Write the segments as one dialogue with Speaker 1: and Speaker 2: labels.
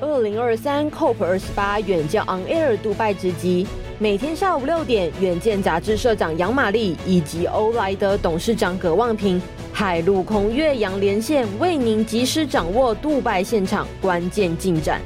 Speaker 1: 二零二三 COP 二十八远见 On Air 杜拜直击，每天下午六点，远见杂志社长杨玛丽以及欧莱德董事长葛望平，海陆空越洋连线，为您及时掌握杜拜现场关键进展。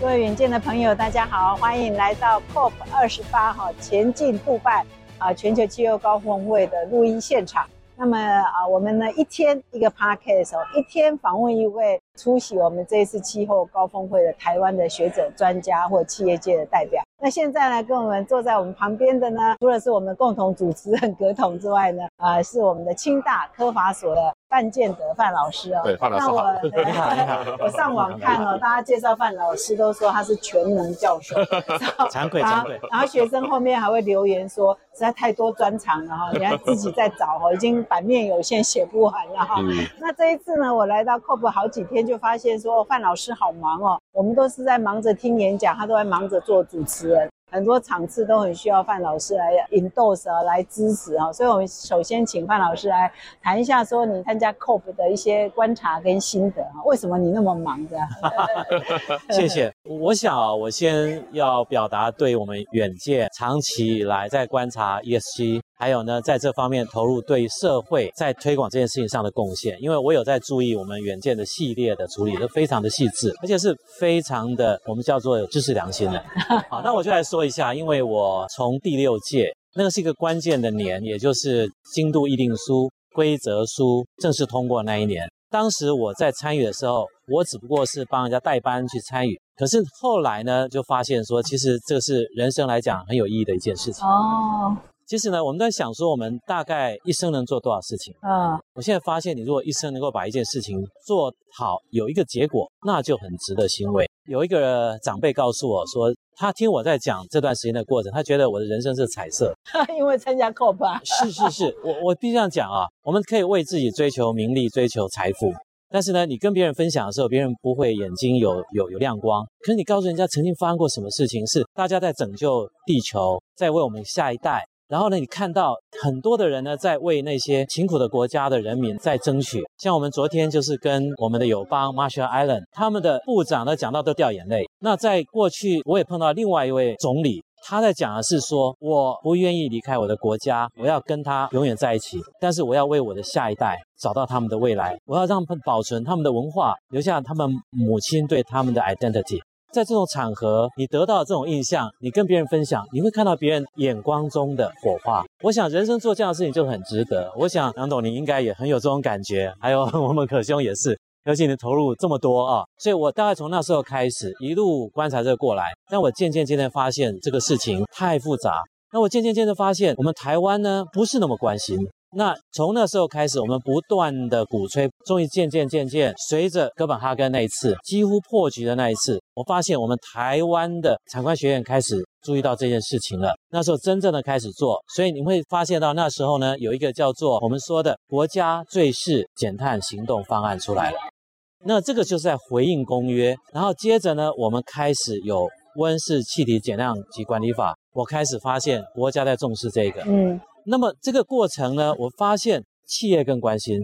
Speaker 2: 各位远见的朋友，大家好，欢迎来到 COP 二十八号前进杜拜啊全球气候高峰会的录音现场。那么啊，我们呢一天一个 podcast 哦，一天访问一位出席我们这一次气候高峰会的台湾的学者、专家或企业界的代表。那现在呢，跟我们坐在我们旁边的呢，除了是我们共同主持人葛统之外呢，啊，是我们的清大科法所的。范建德范老师哦，
Speaker 3: 对，范老师好。
Speaker 2: 那我 我上网看哦，大家介绍范老师都说他是全能教授，
Speaker 4: 惭愧惭愧。
Speaker 2: 然后学生后面还会留言说，实在太多专长了哈，你还自己在找哈，已经版面有限，写不完了哈。嗯、那这一次呢，我来到 COP 好几天，就发现说范老师好忙哦，我们都是在忙着听演讲，他都在忙着做主持人。很多场次都很需要范老师来 endorse 啊，来支持啊，所以我们首先请范老师来谈一下，说你参加 COP 的一些观察跟心得啊，为什么你那么忙的？
Speaker 4: 谢谢。我想，我先要表达对我们远见长期以来在观察 ESG。还有呢，在这方面投入对社会在推广这件事情上的贡献，因为我有在注意我们远见的系列的处理，都非常的细致，而且是非常的我们叫做有知识良心的。好，那我就来说一下，因为我从第六届那个是一个关键的年，也就是京都议定书规则书正式通过那一年，当时我在参与的时候，我只不过是帮人家代班去参与，可是后来呢，就发现说，其实这是人生来讲很有意义的一件事情。哦。其实呢，我们在想说，我们大概一生能做多少事情？啊，我现在发现，你如果一生能够把一件事情做好，有一个结果，那就很值得欣慰。有一个长辈告诉我说，他听我在讲这段时间的过程，他觉得我的人生是彩色，
Speaker 2: 因为参加 COP 啊。
Speaker 4: 是是是，我我必须这样讲啊，我们可以为自己追求名利、追求财富，但是呢，你跟别人分享的时候，别人不会眼睛有有有亮光。可是你告诉人家曾经发生过什么事情，是大家在拯救地球，在为我们下一代。然后呢，你看到很多的人呢，在为那些贫苦的国家的人民在争取。像我们昨天就是跟我们的友邦 Marshall Island 他们的部长呢讲到都掉眼泪。那在过去，我也碰到另外一位总理，他在讲的是说，我不愿意离开我的国家，我要跟他永远在一起，但是我要为我的下一代找到他们的未来，我要让保存他们的文化，留下他们母亲对他们的 identity。在这种场合，你得到这种印象，你跟别人分享，你会看到别人眼光中的火花。我想，人生做这样的事情就很值得。我想，杨董你应该也很有这种感觉，还有我们可兄也是，尤其你投入这么多啊。所以我大概从那时候开始，一路观察这个过来，但我渐渐渐渐发现这个事情太复杂。那我渐渐渐渐发现，我们台湾呢，不是那么关心。那从那时候开始，我们不断的鼓吹，终于渐渐渐渐，随着哥本哈根那一次几乎破局的那一次，我发现我们台湾的产官学院开始注意到这件事情了。那时候真正的开始做，所以你会发现到那时候呢，有一个叫做我们说的国家最适减碳行动方案出来了。那这个就是在回应公约，然后接着呢，我们开始有温室气体减量及管理法，我开始发现国家在重视这个。嗯。那么这个过程呢，我发现企业更关心，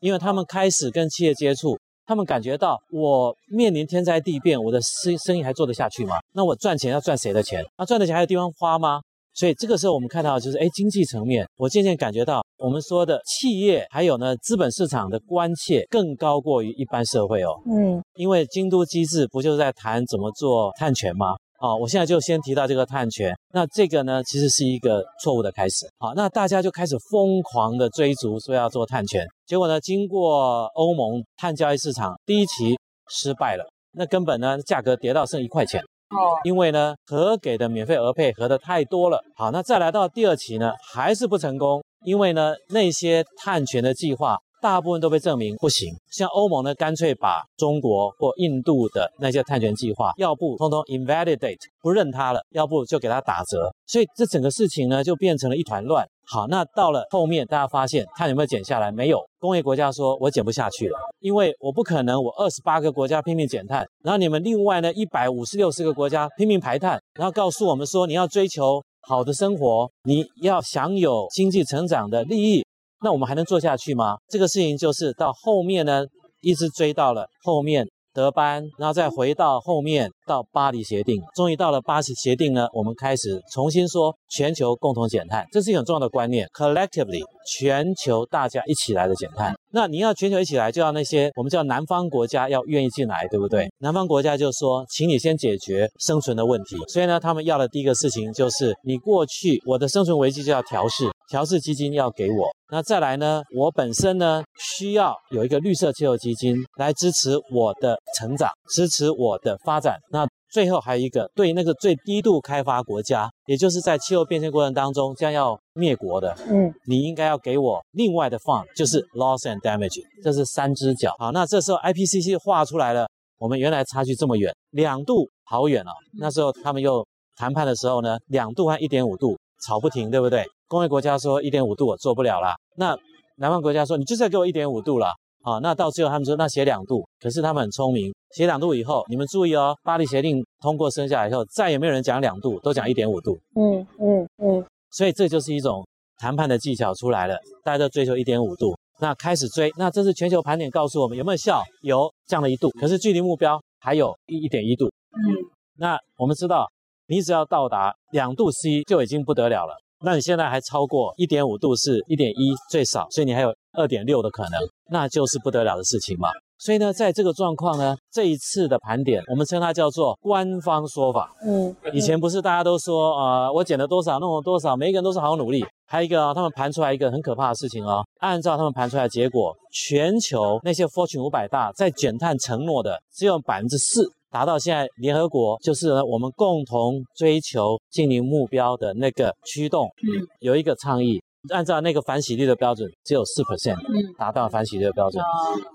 Speaker 4: 因为他们开始跟企业接触，他们感觉到我面临天灾地变，我的生生意还做得下去吗？那我赚钱要赚谁的钱？那赚的钱还有地方花吗？所以这个时候我们看到就是，哎，经济层面，我渐渐感觉到我们说的企业还有呢资本市场的关切更高过于一般社会哦。嗯，因为京都机制不就是在谈怎么做碳权吗？好，我现在就先提到这个碳权。那这个呢，其实是一个错误的开始。好，那大家就开始疯狂的追逐，说要做碳权。结果呢，经过欧盟碳交易市场第一期失败了，那根本呢，价格跌到剩一块钱。哦，因为呢，核给的免费额配合的太多了。好，那再来到第二期呢，还是不成功，因为呢，那些碳权的计划。大部分都被证明不行，像欧盟呢，干脆把中国或印度的那些碳权计划，要不通通 invalidate 不认它了，要不就给它打折，所以这整个事情呢就变成了一团乱。好，那到了后面，大家发现碳有没有减下来？没有。工业国家说，我减不下去了，因为我不可能，我二十八个国家拼命减碳，然后你们另外呢一百五十六十个国家拼命排碳，然后告诉我们说，你要追求好的生活，你要享有经济成长的利益。那我们还能做下去吗？这个事情就是到后面呢，一直追到了后面德班，然后再回到后面到巴黎协定，终于到了巴黎协定呢，我们开始重新说全球共同减碳，这是一个很重要的观念，collectively 全球大家一起来的减碳。那你要全球一起来，就要那些我们叫南方国家要愿意进来，对不对？南方国家就说，请你先解决生存的问题。所以呢，他们要的第一个事情就是，你过去我的生存危机就要调试，调试基金要给我。那再来呢，我本身呢需要有一个绿色气候基金来支持我的成长，支持我的发展。那最后还有一个，对那个最低度开发国家，也就是在气候变迁过程当中将要灭国的，嗯，你应该要给我另外的 fund，就是 loss and damage，这是三只脚。好，那这时候 IPCC 画出来了，我们原来差距这么远，两度好远哦。那时候他们又谈判的时候呢，两度和一点五度吵不停，对不对？工业国家说一点五度我做不了啦，那南方国家说你就是要给我一点五度了。啊，那到最后他们说那写两度，可是他们很聪明，写两度以后，你们注意哦，巴黎协定通过生下来以后，再也没有人讲两度，都讲一点五度。嗯嗯嗯。所以这就是一种谈判的技巧出来了，大家都追求一点五度，那开始追，那这是全球盘点告诉我们有没有效？有，降了一度，可是距离目标还有一一点一度。嗯。那我们知道，你只要到达两度 C 就已经不得了了。那你现在还超过一点五度是一点一最少，所以你还有二点六的可能，那就是不得了的事情嘛。所以呢，在这个状况呢，这一次的盘点，我们称它叫做官方说法。嗯，以前不是大家都说啊、呃，我减了多少，弄了多少，每一个人都是好努力。还有一个啊，他们盘出来一个很可怕的事情哦，按照他们盘出来的结果，全球那些 Fortune 五百大在减碳承诺的只有百分之四。达到现在，联合国就是呢，我们共同追求净零目标的那个驱动，嗯，有一个倡议。按照那个反洗率的标准，只有四 percent 达到反洗率的标准，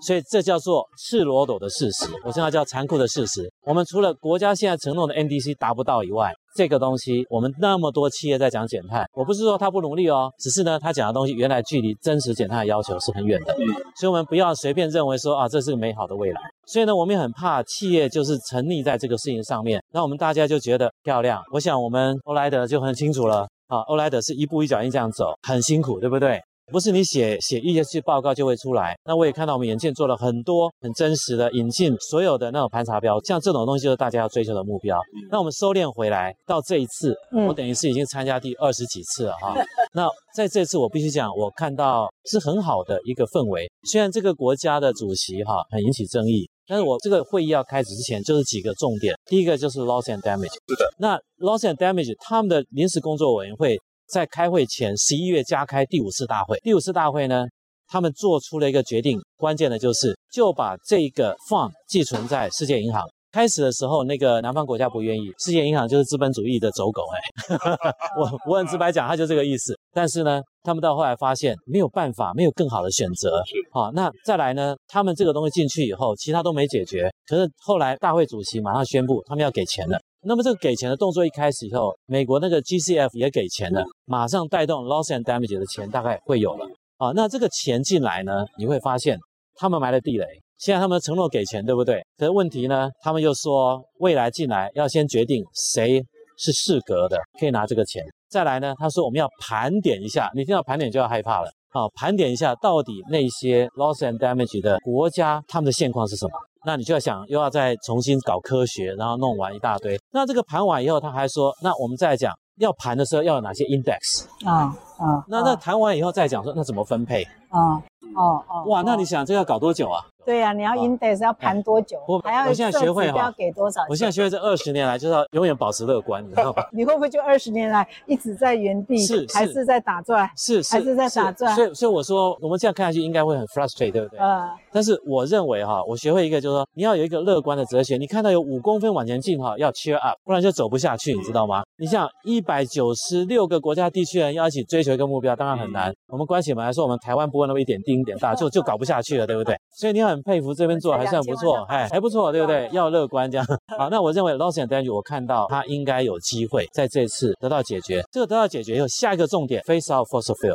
Speaker 4: 所以这叫做赤裸裸的事实。我现在叫残酷的事实。我们除了国家现在承诺的 NDC 达不到以外，这个东西我们那么多企业在讲减碳，我不是说他不努力哦，只是呢他讲的东西原来距离真实减碳的要求是很远的。所以我们不要随便认为说啊这是个美好的未来。所以呢我们也很怕企业就是沉溺在这个事情上面，那我们大家就觉得漂亮。我想我们欧莱德就很清楚了。啊，欧莱德是一步一脚印这样走，很辛苦，对不对？不是你写写一些去报告就会出来。那我也看到我们眼见做了很多很真实的引进，所有的那种盘查标，像这种东西就是大家要追求的目标。那我们收敛回来，到这一次，我等于是已经参加第二十几次了哈。那在这次我必须讲，我看到是很好的一个氛围。虽然这个国家的主席哈很引起争议。但是我这个会议要开始之前，就是几个重点。第一个就是 loss and damage。是的。那 loss and damage，他们的临时工作委员会在开会前十一月加开第五次大会。第五次大会呢，他们做出了一个决定，关键的就是就把这个 fund 寄存在世界银行。开始的时候，那个南方国家不愿意，世界银行就是资本主义的走狗，哎，我我很直白讲，他就这个意思。但是呢，他们到后来发现没有办法，没有更好的选择。好，那再来呢，他们这个东西进去以后，其他都没解决。可是后来大会主席马上宣布，他们要给钱了。那么这个给钱的动作一开始以后，美国那个 GCF 也给钱了，马上带动 loss and damage 的钱大概会有了。啊，那这个钱进来呢，你会发现他们埋了地雷。现在他们承诺给钱，对不对？可是问题呢，他们又说未来进来要先决定谁是适格的，可以拿这个钱。再来呢，他说我们要盘点一下，你听到盘点就要害怕了。好，盘点一下到底那些 loss and damage 的国家他们的现况是什么？那你就要想又要再重新搞科学，然后弄完一大堆。那这个盘完以后，他还说，那我们再讲要盘的时候要有哪些 index 啊啊？那那谈完以后再讲说那怎么分配啊？哦哦，哇，那你想这个要搞多久啊？对呀，你要 index 要盘多久？我还要我现在学会哈，要给多少？我现在学会这二十年来就是要永远保持乐观，你知道吧？你会不会就二十年来一直在原地？是还是在打转？是还是在打转？所以所以我说我们这样看下去应该会很 frustrate，对不对？呃。但是我认为哈，我学会一个就是说你要有一个乐观的哲学。你看到有五公分往前进哈，要 cheer up，不然就走不下去，你知道吗？你像一百九十六个国家地区人要一起追求一个目标，当然很难。我们关起门来说，我们台湾不会那么一点丁点大，就就搞不下去了，对不对？所以你很佩服这边做。还算不错，哎，还不错，对不对？要乐观这样。好，那我认为 loss and damage，我看到它应该有机会在这次得到解决。这个得到解决以后，下一个重点 phase out fossil fuel，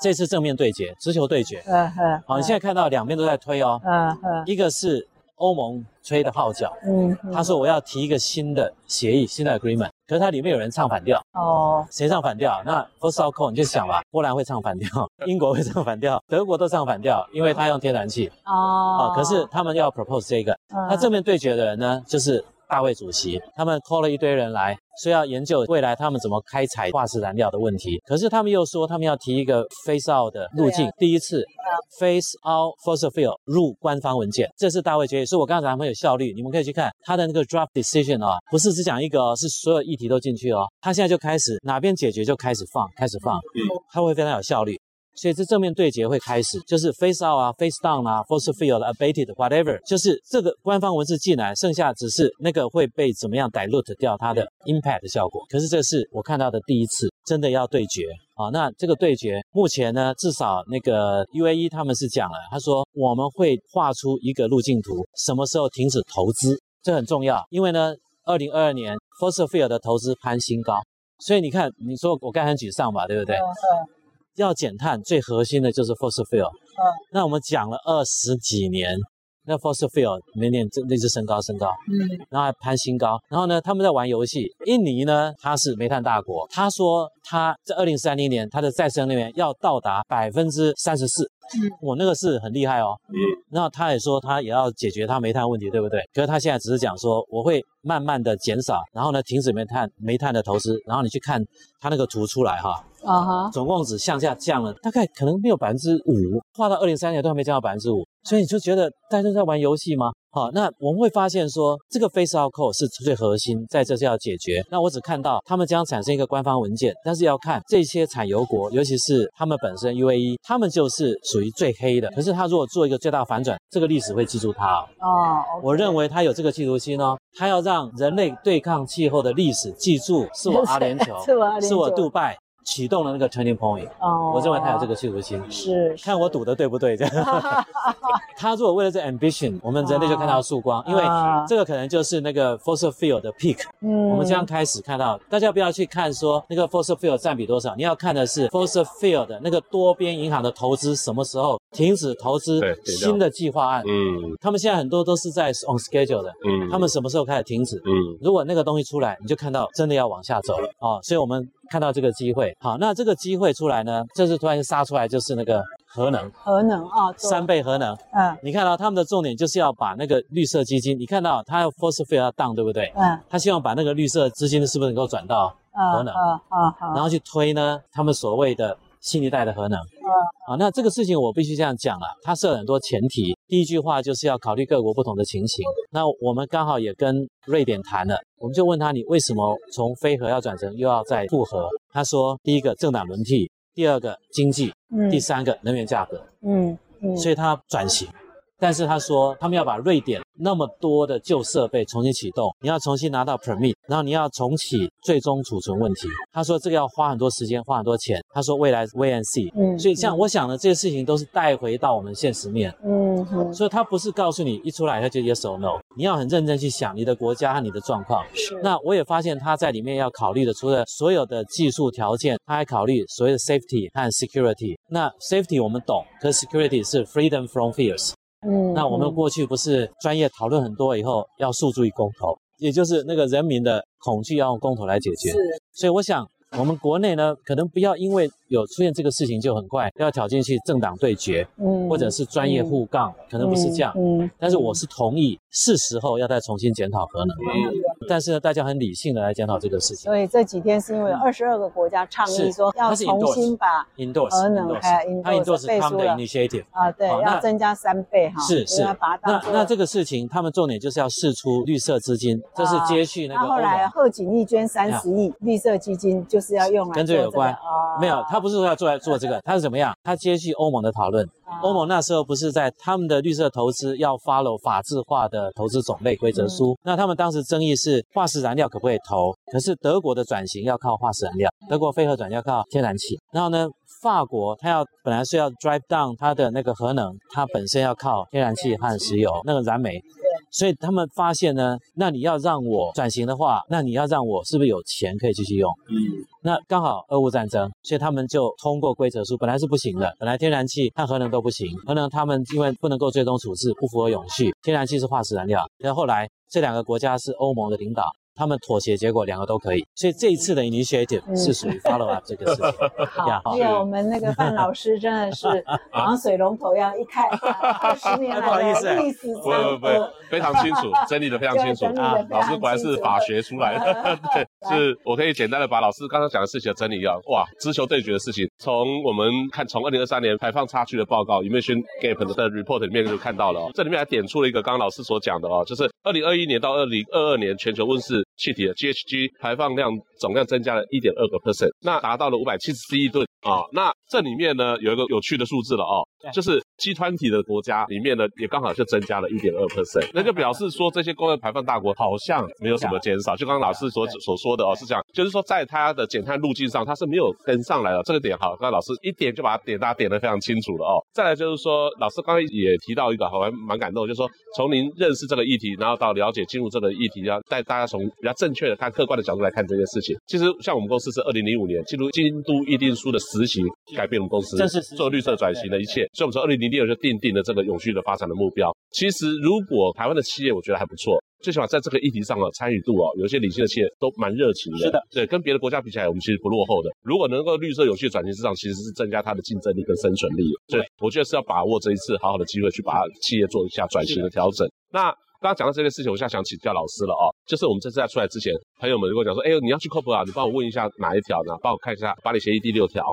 Speaker 4: 这次正面对决，直球对决。嗯嗯。好，你现在看到两边都在推哦。嗯嗯。一个是欧盟吹的号角，嗯，他说我要提一个新的协议，新的 agreement。可是它里面有人唱反调。
Speaker 2: 哦，
Speaker 4: 谁唱反调？那 fossil coal 你就想吧，波兰会唱反调，英国会唱反调，德国都唱反调，因为它用天然气。
Speaker 2: 哦，
Speaker 4: 可是他们要 propose 这个，那正面对决的人呢，就是。大卫主席他们 call 了一堆人来，说要研究未来他们怎么开采化石燃料的问题。可是他们又说他们要提一个 phase out 的路径，啊、第一次 phase out fossil fuel 入官方文件，这是大卫决议。所以我刚才很有效率，你们可以去看他的那个 draft decision 啊，不是只讲一个哦，是所有议题都进去哦。他现在就开始哪边解决就开始放，开始放，嗯他会非常有效率。所以这正面对决会开始，就是 face out 啊，face down 啊，fossil fuel abated whatever，就是这个官方文字进来，剩下只是那个会被怎么样 dilute 掉它的 impact 的效果。可是这是我看到的第一次真的要对决啊。那这个对决目前呢，至少那个 UAE 他们是讲了，他说我们会画出一个路径图，什么时候停止投资，这很重要，因为呢，二零二二年 fossil fuel 的投资攀新高，所以你看，你说我刚很沮丧吧，对不对？要减碳，最核心的就是 fossil fuel。嗯，那我们讲了二十几年，那 fossil fuel 每年就一直升高升高，嗯，然后还攀新高。然后呢，他们在玩游戏。印尼呢，它是煤炭大国，他说他在二零三零年，它的再生能源要到达百分之三十四。嗯，我那个是很厉害哦。嗯，那他也说他也要解决他煤炭问题，对不对？可是他现在只是讲说我会慢慢的减少，然后呢停止煤炭煤炭的投资。然后你去看他那个图出来哈，啊哈，总共只向下降了大概可能没有百分之五，画到二零三零年都还没降到百分之五。所以你就觉得大家都在玩游戏吗？好，那我们会发现说这个 phase out coal 是最核心，在这是要解决。那我只看到他们将产生一个官方文件，但是要看这些产油国，尤其是他们本身 UAE，他们就是属于最黑的。可是他如果做一个最大反转，这个历史会记住他哦。哦，okay. 我认为他有这个企图心哦，他要让人类对抗气候的历史记住，是我阿联酋，是我阿联酋，是我杜拜。启动了那个 turning point，哦，我认为他有这个企图心，是，看我赌的对不对？这样，他如果为了这 ambition，我们人类就看到曙光，因为这个可能就是那个 fossil fuel 的 peak，嗯，我们将开始看到，大家不要去看说那个 fossil fuel 占比多少，你要看的是 fossil fuel 的那个多边银行的投资什么时候停止投资新的计划案，嗯，他们现在很多都是在 on schedule 的，嗯，他们什么时候开始停止？嗯，如果那个东西出来，你就看到真的要往下走了，哦，所以我们。看到这个机会，好，那这个机会出来呢，这是突然杀出来，就是那个核能，核能啊，三倍核能，嗯，你看到他们的重点就是要把那个绿色基金，你看到他要 force fuel 要 down，对不对？嗯，他希望把那个绿色资金是不是能够转到核能？啊啊啊，然后去推呢，他们所谓的。新一代的核能，啊，好，那这个事情我必须这样讲了，它设了很多前提。第一句话就是要考虑各国不同的情形。那我们刚好也跟瑞典谈了，我们就问他，你为什么从非核要转成又要再复核？他说，第一个政党轮替，第二个经济，嗯，第三个能源价格，嗯嗯，所以他转型。但是他说，他们要把瑞典那么多的旧设备重新启动，你要重新拿到 permit，然后你要重启最终储存问题。他说这个要花很多时间，花很多钱。他说未来 and see。嗯，所以像我想的这些事情都是带回到我们现实面。嗯哼，所以他不是告诉你一出来他就 yes or no，你要很认真去想你的国家和你的状况。是。那我也发现他在里面要考虑的，除了所有的技术条件，他还考虑所谓的 safety 和 security。那 safety 我们懂，可是 security 是 freedom from fears。嗯，那我们过去不是专业讨论很多以后要诉诸于公投，也就是那个人民的恐惧要用公投来解决。是，所以我想我们国内呢，可能不要因为。有出现这个事情就很快要挑进去政党对决，嗯，或者是专业互杠，嗯、可能不是这样，嗯，但是我是同意是时候要再重新检讨核能，嗯，但是呢，大家很理性的来检讨这个事情。所以这几天是因为有二十二个国家倡议说要重新把核能还有 endorse 背书了 initiative 啊，对，要增加三倍哈，是是，那那这个事情他们重点就是要试出绿色资金，这是接续那个。后来贺锦丽捐三十亿绿色基金，就是要用来跟这个有关啊，没有他。不是说要做来做这个，他是怎么样？他接续欧盟的讨论。欧盟那时候不是在他们的绿色投资要 follow 法制化的投资种类规则书。那他们当时争议是化石燃料可不可以投？可是德国的转型要靠化石燃料，德国非核转要靠天然气。然后呢，法国它要本来是要 drive down 它的那个核能，它本身要靠天然气和石油那个燃煤。所以他们发现呢，那你要让我转型的话，那你要让我是不是有钱可以继续用？嗯，那刚好俄乌战争，所以他们就通过规则书，本来是不行的，本来天然气和核能都不行，核能他们因为不能够最终处置，不符合永续，天然气是化石燃料。然后后来这两个国家是欧盟的领导，他们妥协，结果两个都可以。所以这一次的 initiative 是属于 follow up 这个事情。
Speaker 2: 好，因为我们那个范老师真的是好像水龙头一样，一开二十年来的 历史长河，
Speaker 3: 不不不，非常清楚，整理的非常清楚。啊。老师果然是法学出来的，对，是我可以简单的把老师刚刚讲的事情整理一下。哇，直球对决的事情，从我们看从二零二三年排放差距的报告 emission gap 的 report 里面就看到了哦，这里面还点出了一个刚刚老师所讲的哦，就是二零二一年到二零二二年全球温室气体的 GHG 排放量总量增加了一点二个 percent，那达到了五百七十四亿吨。啊、哦，那这里面呢有一个有趣的数字了哦，就是 G20 的国家里面呢也刚好就增加了一点二 percent，那就表示说这些工业排放大国好像没有什么减少，就刚刚老师所所说的哦是这样，就是说在它的减碳路径上它是没有跟上来的，这个点好，刚刚老师一点就把它点大家点的非常清楚了哦。再来就是说，老师刚才也提到一个，好像蛮感动，就是说从您认识这个议题，然后到了解进入这个议题，要带大家从比较正确的看客观的角度来看这件事情。其实像我们公司是二零零五年进入京都议定书的实行改变我们公司做绿色转型的一切，所以我们从二零零六就定定了这个永续的发展的目标。其实如果台湾的企业，我觉得还不错，最起码在这个议题上啊参与度啊，有一些领先的企业都蛮热情的。
Speaker 4: 是的，
Speaker 3: 对，跟别的国家比起来，我们其实不落后的。如果能够绿色永续转型市场，其实是增加它的竞争力跟生存力。所以我觉得是要把握这一次好好的机会，去把企业做一下转型的调整。那。刚刚讲到这件事情，我现在想请教老师了哦。就是我们这次在出来之前，朋友们如果讲说，哎呦，你要去 COP 啊，你帮我问一下哪一条呢？帮我看一下巴黎协议第六条，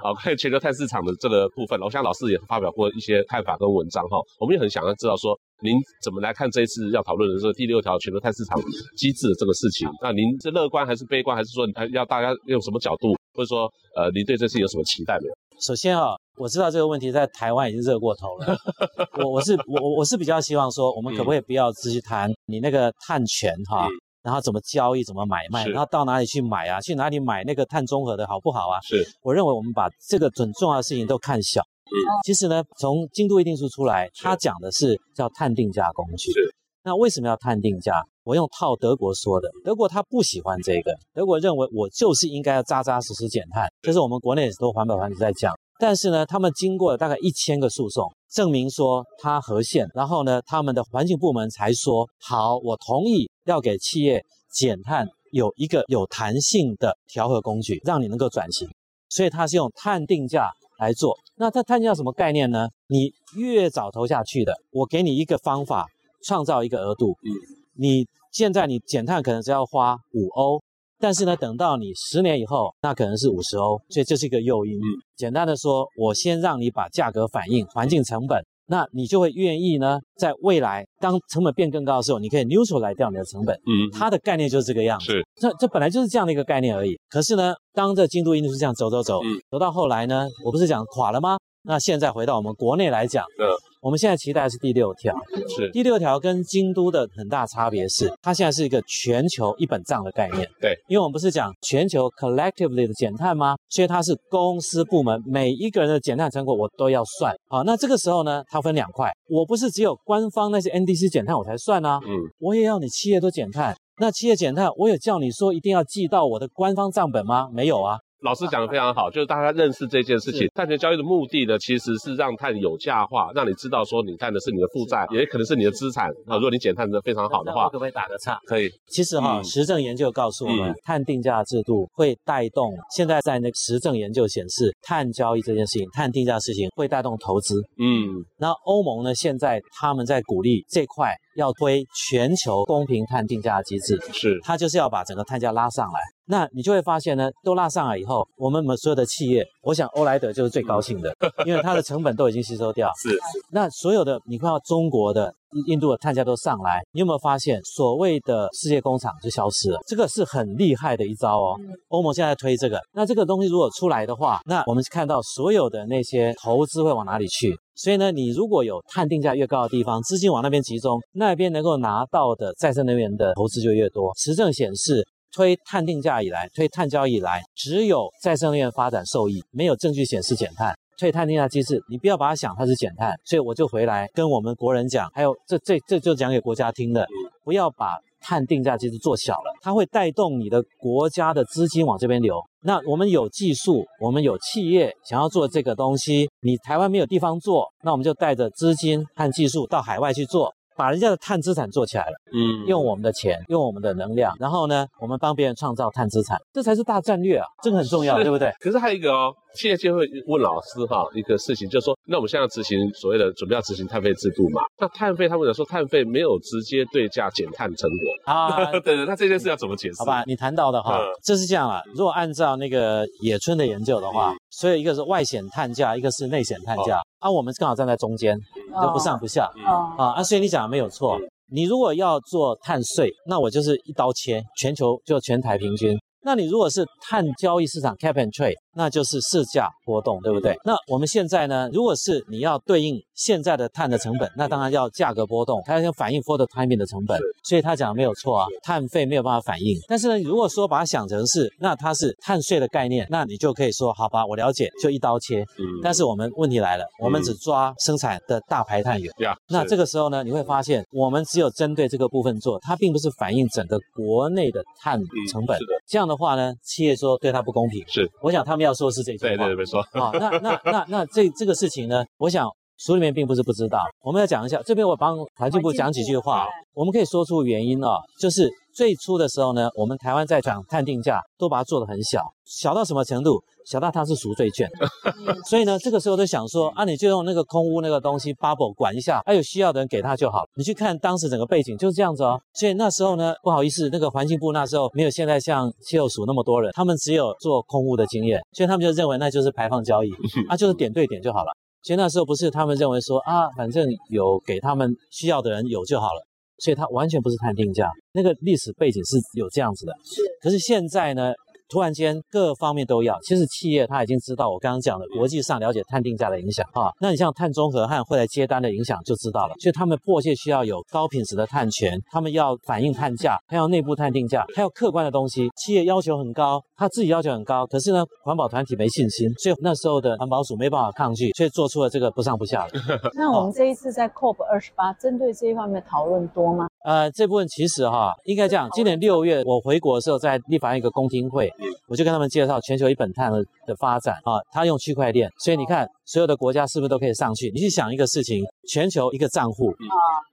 Speaker 3: 好，看全球碳市场的这个部分。我想老师也发表过一些看法跟文章哈。我们也很想要知道说，您怎么来看这一次要讨论的这个第六条全球碳市场机制的这个事情？那您是乐观还是悲观，还是说要大家用什么角度，或者说呃，您对这次有什么期待没有？
Speaker 4: 首先啊，我知道这个问题在台湾已经热过头了。我我是我我是比较希望说，我们可不可以不要只去谈你那个碳权哈，嗯、然后怎么交易、怎么买卖，然后到哪里去买啊？去哪里买那个碳中和的好不好啊？是，我认为我们把这个很重要的事情都看小。嗯，其实呢，从京都议定书出来，它讲的是叫碳定价工具。是，那为什么要碳定价？我用套德国说的，德国他不喜欢这个，德国认为我就是应该要扎扎实实减碳，这是我们国内很多环保团体在讲。但是呢，他们经过了大概一千个诉讼，证明说它合宪，然后呢，他们的环境部门才说好，我同意要给企业减碳有一个有弹性的调和工具，让你能够转型。所以它是用碳定价来做。那它碳定价什么概念呢？你越早投下去的，我给你一个方法，创造一个额度。嗯，你现在你减碳可能只要花五欧。但是呢，等到你十年以后，那可能是五十欧，所以这是一个诱因。嗯，简单的说，我先让你把价格反映环境成本，那你就会愿意呢，在未来当成本变更高的时候，你可以 neutral 来掉你的成本。嗯，它的概念就是这个样子。是，这这本来就是这样的一个概念而已。可是呢，当这京都因素是这样走走走，嗯，走到后来呢，我不是讲垮了吗？那现在回到我们国内来讲，嗯。我们现在期待的是第六条，是第六条跟京都的很大差别是，它现在是一个全球一本账的概念。对，因为我们不是讲全球 collectively 的减碳吗？所以它是公司部门每一个人的减碳成果我都要算。好，那这个时候呢，它分两块，我不是只有官方那些 NDC 减碳我才算啊，嗯，我也要你企业都减碳。那企业减碳，我有叫你说一定要记到我的官方账本吗？没有啊。
Speaker 3: 老师讲的非常好，就是大家认识这件事情。碳权交易的目的呢，其实是让碳有价化，让你知道说你碳的是你的负债，也可能是你的资产。啊，如果你减碳的非常好的话，
Speaker 4: 可不可以打个岔？
Speaker 3: 可以。
Speaker 4: 其实哈，实证研究告诉我们，碳定价制度会带动。现在在那个实证研究显示，碳交易这件事情，碳定价事情会带动投资。嗯。那欧盟呢，现在他们在鼓励这块要推全球公平碳定价机制，是，它就是要把整个碳价拉上来。那你就会发现呢，都拉上来以后，我们所有的企业，我想欧莱德就是最高兴的，因为它的成本都已经吸收掉。是。那所有的你看到中国的、印度的碳价都上来，你有没有发现所谓的世界工厂就消失了？这个是很厉害的一招哦。欧盟现在推这个，那这个东西如果出来的话，那我们看到所有的那些投资会往哪里去？所以呢，你如果有碳定价越高的地方，资金往那边集中，那边能够拿到的再生能源的投资就越多。实证显示。推碳定价以来，推碳交易以来，只有再生能源发展受益，没有证据显示减碳。推碳定价机制，你不要把它想它是减碳。所以我就回来跟我们国人讲，还有这这这就讲给国家听的，不要把碳定价机制做小了，它会带动你的国家的资金往这边流。那我们有技术，我们有企业想要做这个东西，你台湾没有地方做，那我们就带着资金和技术到海外去做。把人家的碳资产做起来了，嗯，用我们的钱，用我们的能量，然后呢，我们帮别人创造碳资产，这才是大战略啊，这个很重要，对不对？
Speaker 3: 可是还有一个哦。现在就会问老师哈一个事情，就是说，那我们现在执行所谓的准备要执行碳费制度嘛？那碳费他们有说碳费没有直接对价减碳成果啊？对对，那这件事要怎么解释？
Speaker 4: 好吧，你谈到的哈，嗯、这是这样啊。如果按照那个野村的研究的话，嗯、所以一个是外显碳价，一个是内显碳价，哦、啊，我们刚好站在中间，就不上不下、哦、啊。啊，所以你讲的没有错。你如果要做碳税，那我就是一刀切，全球就全台平均。那你如果是碳交易市场 cap and trade，那就是市价波动，对不对？那我们现在呢，如果是你要对应现在的碳的成本，那当然要价格波动，它要反映 for the timing 的成本。所以他讲的没有错啊，碳费没有办法反映。但是呢，如果说把它想成是，那它是碳税的概念，那你就可以说，好吧，我了解，就一刀切。嗯。但是我们问题来了，我们只抓生产的大排碳源。呀。那这个时候呢，你会发现，我们只有针对这个部分做，它并不是反映整个国内的碳成本。是的。这样的话呢，企业说对它不公平。是，我想他们要说的是这句话。
Speaker 3: 对对对，没错。
Speaker 4: 好，那那那那这这个事情呢，我想书里面并不是不知道。我们要讲一下，这边我帮环境部讲几句话。我们可以说出原因哦，就是最初的时候呢，我们台湾在讲碳定价，都把它做得很小，小到什么程度？小到它是赎罪券。所以呢，这个时候就想说啊，你就用那个空屋那个东西 bubble 管一下，还有需要的人给他就好。你去看当时整个背景就是这样子哦。所以那时候呢，不好意思，那个环境部那时候没有现在像气候署那么多人，他们只有做空屋的经验，所以他们就认为那就是排放交易，啊，就是点对点就好了。所以那时候不是他们认为说啊，反正有给他们需要的人有就好了。所以他完全不是谈定价，那个历史背景是有这样子的。是，可是现在呢？突然间，各方面都要。其实企业他已经知道我刚刚讲的国际上了解碳定价的影响啊。那你像碳中和和会来接单的影响就知道了。所以他们迫切需要有高品质的碳权，他们要反映碳价，还要内部碳定价，还有客观的东西。企业要求很高，他自己要求很高，可是呢，环保团体没信心，所以那时候的环保署没办法抗拒，所以做出了这个不上不下的。
Speaker 2: 那我们这一次在 COP 二十八针对这一方面讨论多吗？
Speaker 4: 呃，这部分其实哈，应该这样。今年六月我回国的时候，在立法院一个公听会，我就跟他们介绍全球一本碳的的发展啊。他用区块链，所以你看所有的国家是不是都可以上去？你去想一个事情，全球一个账户，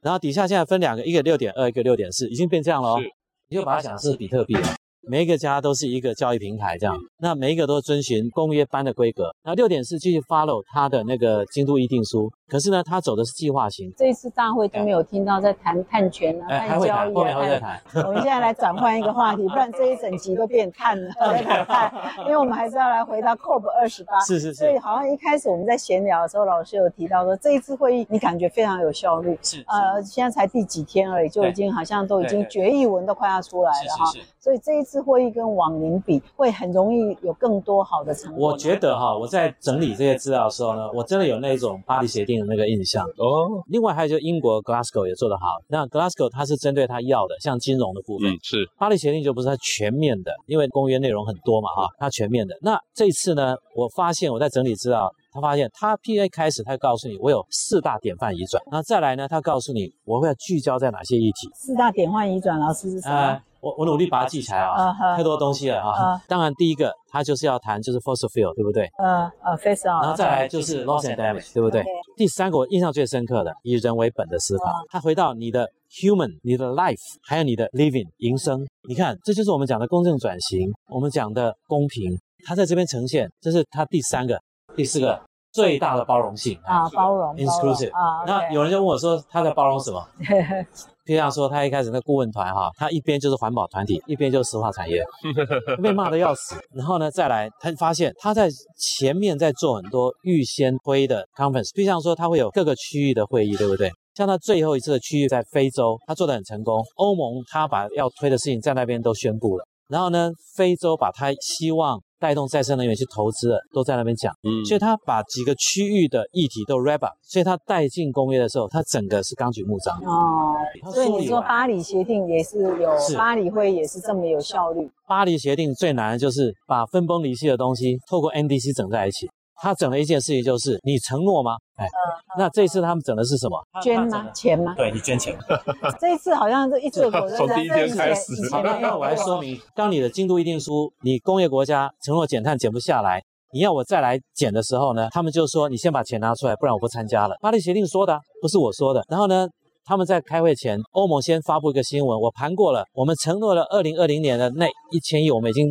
Speaker 4: 然后底下现在分两个，一个六点二，一个六点四，已经变这样了哦。你就把它想是比特币了。每一个家都是一个交易平台，这样，那每一个都遵循公约般的规格。那六点四继续 follow 它的那个京都议定书，可是呢，他走的是计划型。
Speaker 2: 这一次大会都没有听到在谈碳权啊，碳交易啊。
Speaker 4: 会再谈。
Speaker 2: 我们现在来转换一个话题，不然这一整集都变碳了，在谈碳。因为我们还是要来回到 COP 二十八。
Speaker 4: 是是是。
Speaker 2: 所以好像一开始我们在闲聊的时候，老师有提到说，这一次会议你感觉非常有效率。是。呃，现在才第几天而已，就已经好像都已经决议文都快要出来了哈。是是是。所以这一次会议跟往年比，会很容易有更多好的成果。
Speaker 4: 我觉得哈，我在整理这些资料的时候呢，我真的有那种巴黎协定的那个印象哦。另外还有就英国 Glasgow 也做得好。那 Glasgow 它是针对它要的，像金融的部分。嗯，是。巴黎协定就不是它全面的，因为公约内容很多嘛哈，它全面的。那这一次呢，我发现我在整理资料，他发现他 PA 开始，他告诉你我有四大典范移转。那再来呢，他告诉你我会要聚焦在哪些议题。
Speaker 2: 四大典范移转，老师是什么？呃
Speaker 4: 我我努力把它记起来啊，太多东西了啊。当然，第一个他就是要谈就是 fossil fuel，对不对？
Speaker 2: 呃呃，face on。
Speaker 4: 然后再来就是 loss and damage，对不对？第三个我印象最深刻的，以人为本的思考，它回到你的 human、你的 life，还有你的 living 营生。你看，这就是我们讲的公正转型，我们讲的公平，它在这边呈现，这是它第三个、第四个最大的包容性
Speaker 2: 啊，包容
Speaker 4: ，inclusive 啊。那有人就问我说，他在包容什么？就像说，他一开始那顾问团哈，他一边就是环保团体，一边就是石化产业，被骂得要死。然后呢，再来他发现他在前面在做很多预先推的 conference，就像说他会有各个区域的会议，对不对？像他最后一次的区域在非洲，他做得很成功。欧盟他把要推的事情在那边都宣布了，然后呢，非洲把他希望。带动再生能源去投资的都在那边讲，嗯，所以他把几个区域的议题都 wrap up，所以他带进公约的时候，他整个是纲举目张
Speaker 2: 哦。所以你说巴黎协定也是有，是巴黎会也是这么有效率。
Speaker 4: 巴黎协定最难的就是把分崩离析的东西透过 NDC 整在一起。他整了一件事情，就是你承诺吗？哎，那这一次他们整的是什么？
Speaker 2: 捐吗？钱吗？
Speaker 4: 对，你捐钱。
Speaker 2: 这一次好像是一次过，
Speaker 3: 从第一天开始。
Speaker 4: 那我来说明，当你的京都议定书，你工业国家承诺减碳减不下来，你要我再来减的时候呢，他们就说你先把钱拿出来，不然我不参加了。巴黎协定说的，不是我说的。然后呢，他们在开会前，欧盟先发布一个新闻，我盘过了，我们承诺了二零二零年的那一千亿，我们已经。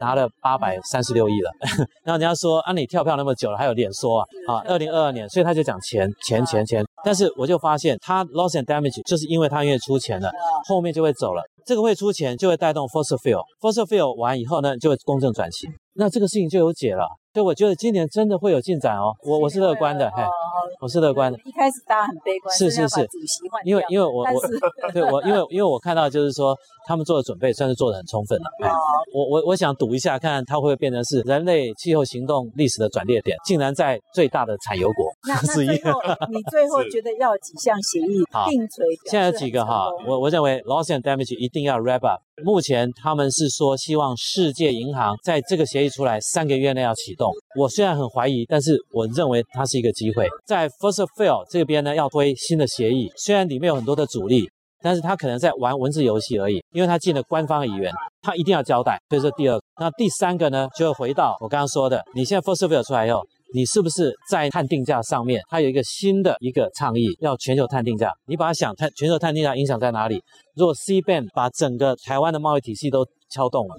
Speaker 4: 拿了八百三十六亿了，然后人家说啊，你跳票那么久了，还有脸说啊？啊，二零二二年，所以他就讲钱钱钱钱。但是我就发现，他 loss and damage 就是因为他愿意出钱了，后面就会走了。这个会出钱，就会带动 fossil fuel，fossil fuel 完以后呢，就会公正转型，那这个事情就有解了。所以我觉得今年真的会有进展哦，我我是乐观的，嘿，我是乐观的。
Speaker 2: 一开始大家很悲观，
Speaker 4: 是是是，因为因为我我对我因为因为我看到就是说他们做的准备算是做的很充分了。我我我想赌一下，看它会不会变成是人类气候行动历史的转捩点，竟然在最大的产油国。
Speaker 2: 那那最后你最后觉得要几项协议定锤？
Speaker 4: 现在有几个哈，我我认为 loss and damage 一定要 wrap up。目前他们是说希望世界银行在这个协议出来三个月内要启动。我虽然很怀疑，但是我认为它是一个机会。在 first fail 这边呢，要推新的协议，虽然里面有很多的阻力，但是他可能在玩文字游戏而已，因为他进了官方语言，他一定要交代。所以这第二个，那第三个呢，就会回到我刚刚说的，你现在 fossil fuel 出来以后。你是不是在碳定价上面，它有一个新的一个倡议，要全球碳定价？你把它想，碳全球碳定价影响在哪里？如果 C band 把整个台湾的贸易体系都敲动了，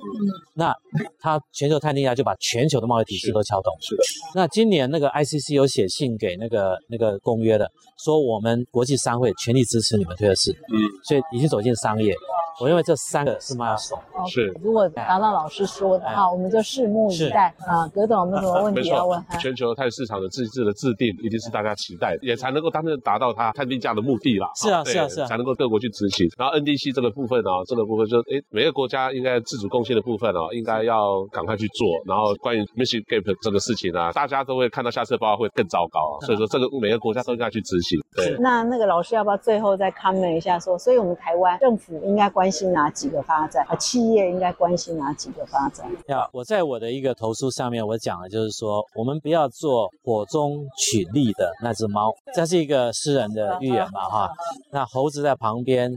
Speaker 4: 那 它全球碳定价就把全球的贸易体系都敲动。
Speaker 3: 是的。
Speaker 4: 那今年那个 ICC 有写信给那个那个公约的，说我们国际商会全力支持你们推的事。嗯。所以已经走进商业。我认为这三个是 milestone。
Speaker 3: 是。
Speaker 2: 如果达到老师说的话，我们就拭目以待。啊，葛董有没有什么问题要问？
Speaker 3: 全球碳市场的机制的制定，一定是大家期待，也才能够真正达到它碳定价的目的啦。
Speaker 4: 是啊，是啊，是啊，
Speaker 3: 才能够各国去执行。然后 NDC 这个部分啊，这个部分就哎，每个国家应该自主贡献的部分哦，应该要赶快去做。然后关于 Mission Gap 这个事情啊，大家都会看到下次报告会更糟糕啊。所以说，这个每个国家都应该去执行。对。
Speaker 2: 那那个老师要不要最后再 comment 一下说，所以我们台湾政府应该关心哪几个发展？啊，企业应该关心哪几个发展？
Speaker 4: 要我在我的一个投书上面，我讲的就是说，我们不要做火中取栗的那只猫。这是一个诗人的寓言嘛，哈。那猴子在旁边。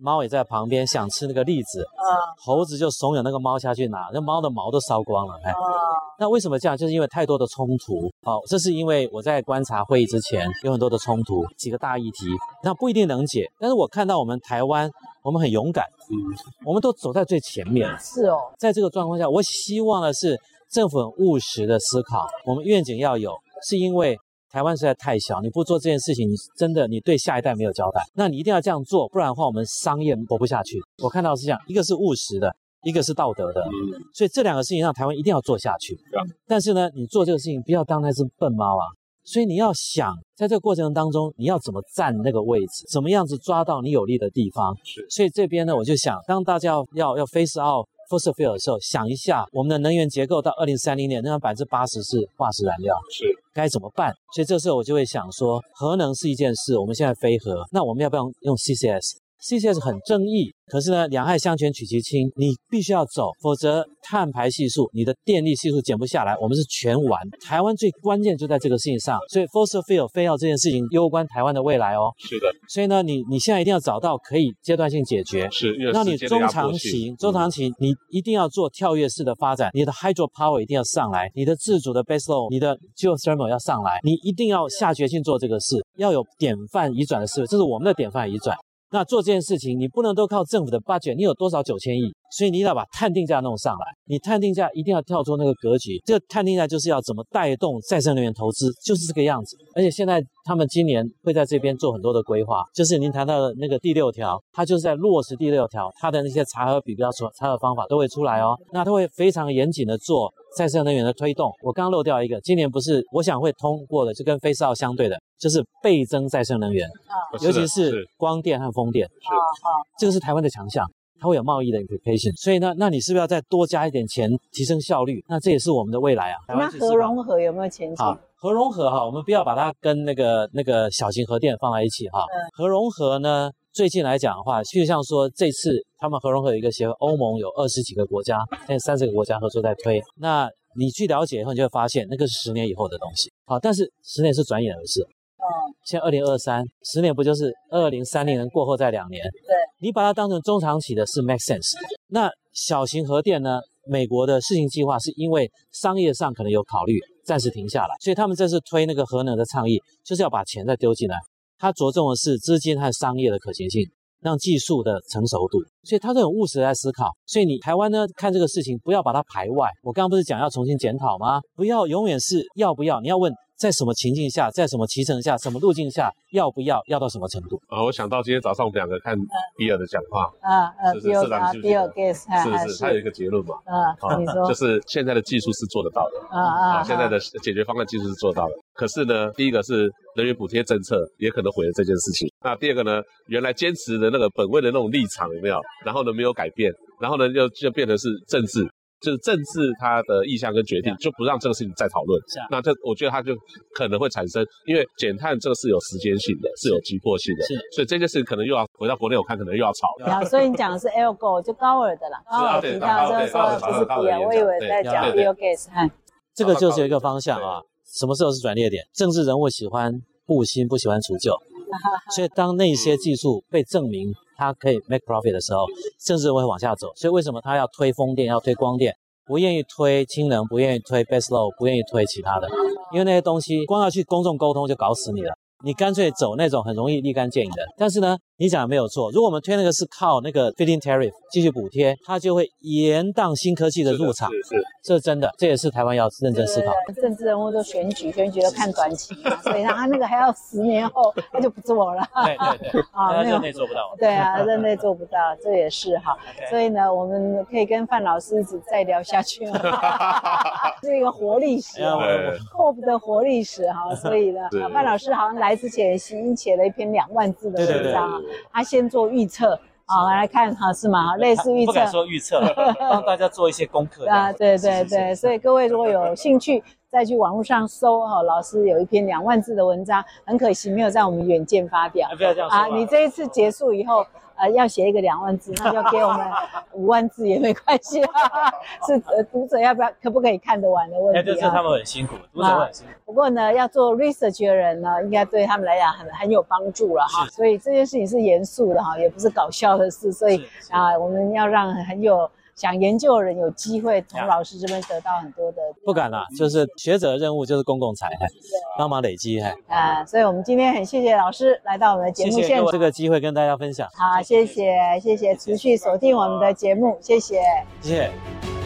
Speaker 4: 猫也在旁边想吃那个栗子，猴子就怂恿那个猫下去拿，那猫的毛都烧光了。哎，那为什么这样？就是因为太多的冲突。好，这是因为我在观察会议之前有很多的冲突，几个大议题，那不一定能解。但是我看到我们台湾，我们很勇敢，嗯，我们都走在最前面。
Speaker 2: 是哦，
Speaker 4: 在这个状况下，我希望的是政府很务实的思考，我们愿景要有，是因为。台湾实在太小，你不做这件事情，你真的你对下一代没有交代。那你一定要这样做，不然的话，我们商业活不下去。我看到是这样，一个是务实的，一个是道德的，所以这两个事情让台湾一定要做下去。但是呢，你做这个事情不要当那只笨猫啊。所以你要想，在这个过程当中，你要怎么站那个位置，怎么样子抓到你有利的地方。所以这边呢，我就想，当大家要要要 face out fossil fuel 的时候，想一下我们的能源结构到二零三零年，那百分之八十是化石燃料。
Speaker 3: 是。
Speaker 4: 该怎么办？所以这时候我就会想说，核能是一件事，我们现在非核，那我们要不要用 CCS？CCS 很争议。可是呢，两害相权取其轻，你必须要走，否则碳排系数、你的电力系数减不下来，我们是全完。台湾最关键就在这个事情上，所以 fossil fuel 非要这件事情攸关台湾的未来哦。
Speaker 3: 是的。
Speaker 4: 所以呢，你你现在一定要找到可以阶段性解决。
Speaker 3: 是。
Speaker 4: 那你中长期、中长期你一定要做跳跃式的发展，你的 hydro power 一定要上来，你的自主的 base load，你的 geothermal 要上来，你一定要下决心做这个事，要有典范移转的思维，这是我们的典范移转。那做这件事情，你不能都靠政府的 budget，你有多少九千亿？所以你要把碳定价弄上来，你碳定价一定要跳出那个格局。这个碳定价就是要怎么带动再生能源投资，就是这个样子。而且现在他们今年会在这边做很多的规划，就是您谈到的那个第六条，它就是在落实第六条，它的那些查核比标准、查核方法都会出来哦。那它会非常严谨的做再生能源的推动。我刚刚漏掉一个，今年不是我想会通过的，就跟 Face Out 相对的。就是倍增再生能源，啊，尤其是光电和风电，啊啊，这个是台湾的强项，它会有贸易的 implication，所以呢，那你是不是要再多加一点钱，提升效率？那这也是我们的未来啊。
Speaker 2: 那核融合有没有前景？
Speaker 4: 好，核融合哈，我们不要把它跟那个那个小型核电放在一起哈。核融合呢，最近来讲的话，就像说这次他们核融合有一个协会，欧盟有二十几个国家，现在三十个国家合作在推。那你去了解以后，你就会发现那个是十年以后的东西。好，但是十年是转眼而逝。现在二零二三，十年不就是二零三零年过后再两年？
Speaker 2: 对，
Speaker 4: 你把它当成中长期的是 make sense。那小型核电呢？美国的试行计划是因为商业上可能有考虑，暂时停下来，所以他们这次推那个核能的倡议，就是要把钱再丢进来。它着重的是资金和商业的可行性。让技术的成熟度，所以他都很务实来思考。所以你台湾呢，看这个事情不要把它排外。我刚刚不是讲要重新检讨吗？不要永远是要不要，你要问在什么情境下，在什么骑乘下，什么路径下要不要，要到什么程度？
Speaker 3: 啊，我想到今天早上我们两个看比尔的讲话，
Speaker 2: 啊呃，比尔啊，比尔盖茨，
Speaker 3: 是是，他有一个结论嘛，
Speaker 2: 啊，你说，
Speaker 3: 就是现在的技术是做得到的，
Speaker 2: 啊啊，
Speaker 3: 现在的解决方案技术是做到的。可是呢，第一个是能源补贴政策也可能毁了这件事情。那第二个呢，原来坚持的那个本位的那种立场有没有？然后呢，没有改变，然后呢，就就变成是政治，就是政治它的意向跟决定，就不让这个事情再讨论。啊。那这我觉得它就可能会产生，因为减碳这个是有时间性的，是有急迫性的。是。所以这件事情可能又要回到国内，我看可能又要吵。
Speaker 2: 啊，所以你讲的是 Algo 就高尔的啦。高尔提到就是说不是比尔，我以为在讲 Bill Gates。
Speaker 4: 这个就是有一个方向啊。什么时候是转捩点？政治人物喜欢布新，不喜欢除旧。所以当那些技术被证明它可以 make profit 的时候，甚至会往下走。所以为什么他要推风电，要推光电，不愿意推氢能，不愿意推 base load，不愿意推其他的？因为那些东西光要去公众沟通就搞死你了。你干脆走那种很容易立竿见影的。但是呢，你讲的没有错。如果我们推那个是靠那个 feed-in tariff 继续补贴，它就会延宕新科技的入场。是，是，是，这是真的，这也是台湾要认真思考。
Speaker 2: 政治人物都选举，选举都看短期，所以他那个还要十年后他就不做了。
Speaker 4: 对对对，啊，任内做不到。
Speaker 2: 对啊，任内做不到，这也是哈。Okay. 所以呢，我们可以跟范老师一直再聊下去。是一个活历史，COP 的活历史哈。所以呢，范老师好像来之前新写了一篇两万字的文章。他先做预测，好来看哈，是吗？类似预测，不
Speaker 4: 敢说预测，帮大家做一些功课
Speaker 2: 啊。对对对，所以各位如果有兴趣，再去网络上搜哈，老师有一篇两万字的文章，很可惜没有在我们远见发表。
Speaker 4: 不要这样说啊！
Speaker 2: 你这一次结束以后。呃，要写一个两万字，那就给我们 五万字也没关系啊。是呃，读者要不要，可不可以看得完的问题啊？
Speaker 4: 就是他们很辛苦，读者很辛苦。
Speaker 2: 不过呢，要做 research 的人呢，应该对他们来讲很很有帮助了哈。所以这件事情是严肃的哈，也不是搞笑的事。所以啊，我们要让很有。想研究的人有机会从老师这边得到很多的，
Speaker 4: 不敢啦，就是学者的任务就是公共财，帮忙累积，
Speaker 2: 啊，所以我们今天很谢谢老师来到我们的节目现场，
Speaker 4: 谢谢这个机会跟大家分享，
Speaker 2: 好，谢谢谢谢，持续锁定我们的节目，谢谢，
Speaker 4: 谢谢。